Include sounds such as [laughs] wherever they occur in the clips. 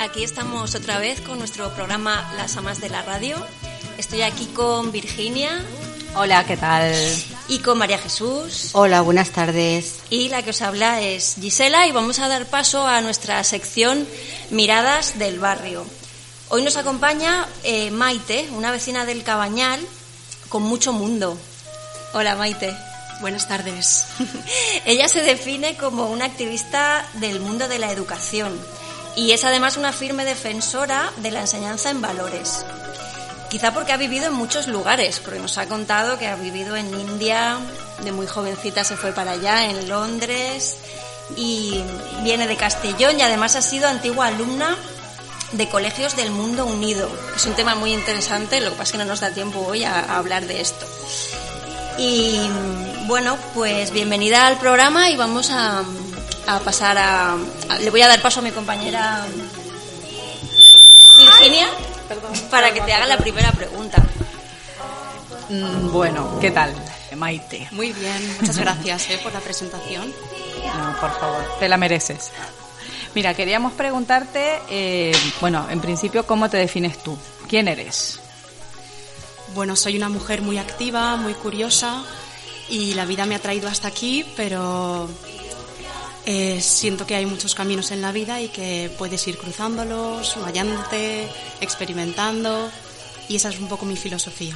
Aquí estamos otra vez con nuestro programa Las Amas de la Radio. Estoy aquí con Virginia. Hola, ¿qué tal? Y con María Jesús. Hola, buenas tardes. Y la que os habla es Gisela y vamos a dar paso a nuestra sección Miradas del Barrio. Hoy nos acompaña eh, Maite, una vecina del Cabañal con mucho mundo. Hola, Maite. Buenas tardes. [laughs] Ella se define como una activista del mundo de la educación y es además una firme defensora de la enseñanza en valores. Quizá porque ha vivido en muchos lugares, porque nos ha contado que ha vivido en India, de muy jovencita se fue para allá, en Londres, y viene de Castellón y además ha sido antigua alumna de colegios del mundo unido. Es un tema muy interesante, lo que pasa es que no nos da tiempo hoy a, hablar de esto. Y bueno, pues bienvenida al programa y vamos a, a pasar a, Le voy a dar paso a mi compañera Virginia para que te haga la primera pregunta. Mm, bueno, ¿qué tal, Maite? Muy bien, muchas gracias eh, por la presentación. por favor, te la mereces. Mira, queríamos preguntarte, eh, bueno, en principio, ¿cómo te defines tú? ¿Quién eres? Bueno, soy una mujer muy activa, muy curiosa y la vida me ha traído hasta aquí, pero eh, siento que hay muchos caminos en la vida y que puedes ir cruzándolos, hallándote, experimentando y esa es un poco mi filosofía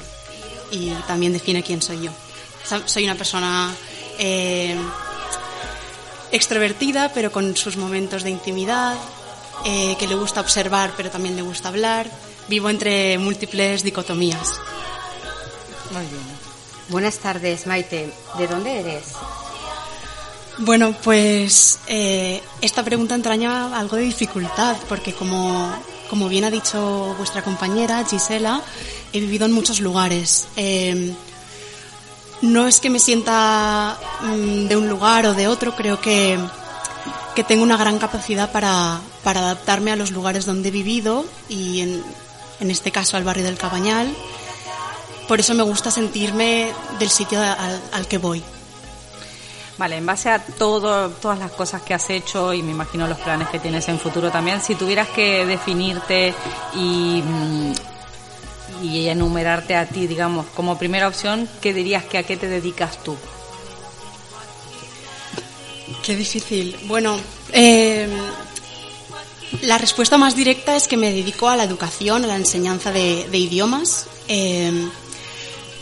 y también define quién soy yo. Soy una persona eh, extrovertida pero con sus momentos de intimidad, eh, que le gusta observar pero también le gusta hablar. Vivo entre múltiples dicotomías. Muy bien. Buenas tardes, Maite. ¿De dónde eres? Bueno, pues eh, esta pregunta entraña algo de dificultad, porque como, como bien ha dicho vuestra compañera Gisela, he vivido en muchos lugares. Eh, no es que me sienta mm, de un lugar o de otro, creo que, que tengo una gran capacidad para, para, adaptarme a los lugares donde he vivido y en, en este caso al barrio del Cabañal. Por eso me gusta sentirme del sitio al, al que voy. Vale, en base a todo, todas las cosas que has hecho y me imagino los planes que tienes en futuro también, si tuvieras que definirte y, mm, y enumerarte a ti, digamos, como primera opción, ¿qué dirías que a qué te dedicas tú? Qué difícil. Bueno, eh, la respuesta más directa es que me dedico a la educación, a la enseñanza de, idiomas. Eh,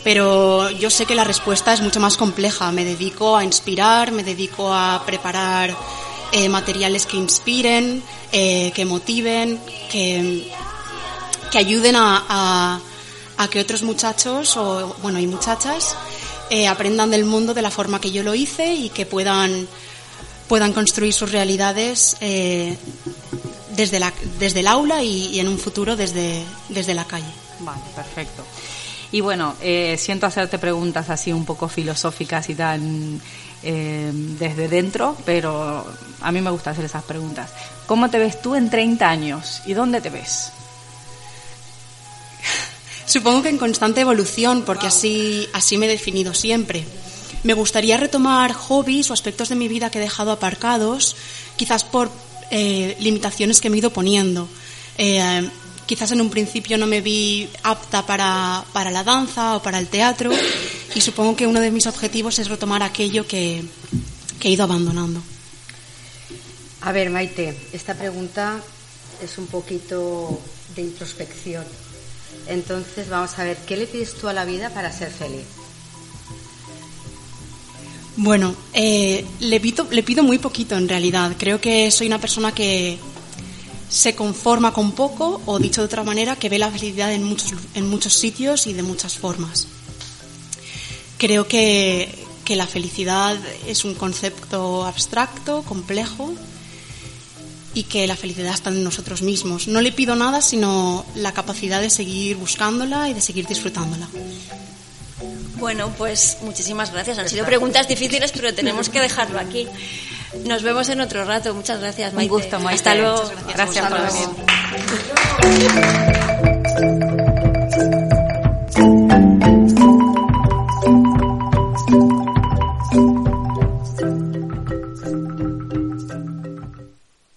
pero yo sé que la respuesta es mucho más compleja. Me dedico a inspirar, me dedico a preparar eh, materiales que inspiren, eh, que motiven, que, que ayuden a, a, que otros muchachos o bueno y muchachas eh, aprendan del mundo de la forma que yo lo hice y que puedan puedan construir sus realidades desde, la, desde el aula y, y, en un futuro desde, desde la calle. Vale, perfecto. Y bueno, eh, siento hacerte preguntas así un poco filosóficas y tan eh, desde dentro, pero a mí me gusta hacer esas preguntas. ¿Cómo te ves tú en 30 años y dónde te ves? [laughs] Supongo que en constante evolución, porque así, así me he definido siempre. Me gustaría retomar hobbies o aspectos de mi vida que he dejado aparcados, quizás por eh, limitaciones que me he ido poniendo. Eh, quizás en un principio no me vi apta para, para, la danza o para el teatro y supongo que uno de mis objetivos es retomar aquello que, que he ido abandonando. A ver, Maite, esta pregunta es un poquito de introspección. Entonces vamos a ver, ¿qué le pides tú a la vida para ser feliz? Bueno, eh, le, pido, le pido muy poquito en realidad. Creo que soy una persona que se conforma con poco o dicho de otra manera, que ve la felicidad en muchos, en muchos sitios y de muchas formas. Creo que, que la felicidad es un concepto abstracto, complejo y que la felicidad está en nosotros mismos. No le pido nada sino la capacidad de seguir buscándola y de seguir disfrutándola. Bueno, pues muchísimas gracias. Han sido preguntas difíciles, pero tenemos que dejarlo aquí. Nos vemos en otro rato. Muchas gracias, Maite. Un gusto, Maite. Hasta luego. Gracias, gracias por venir.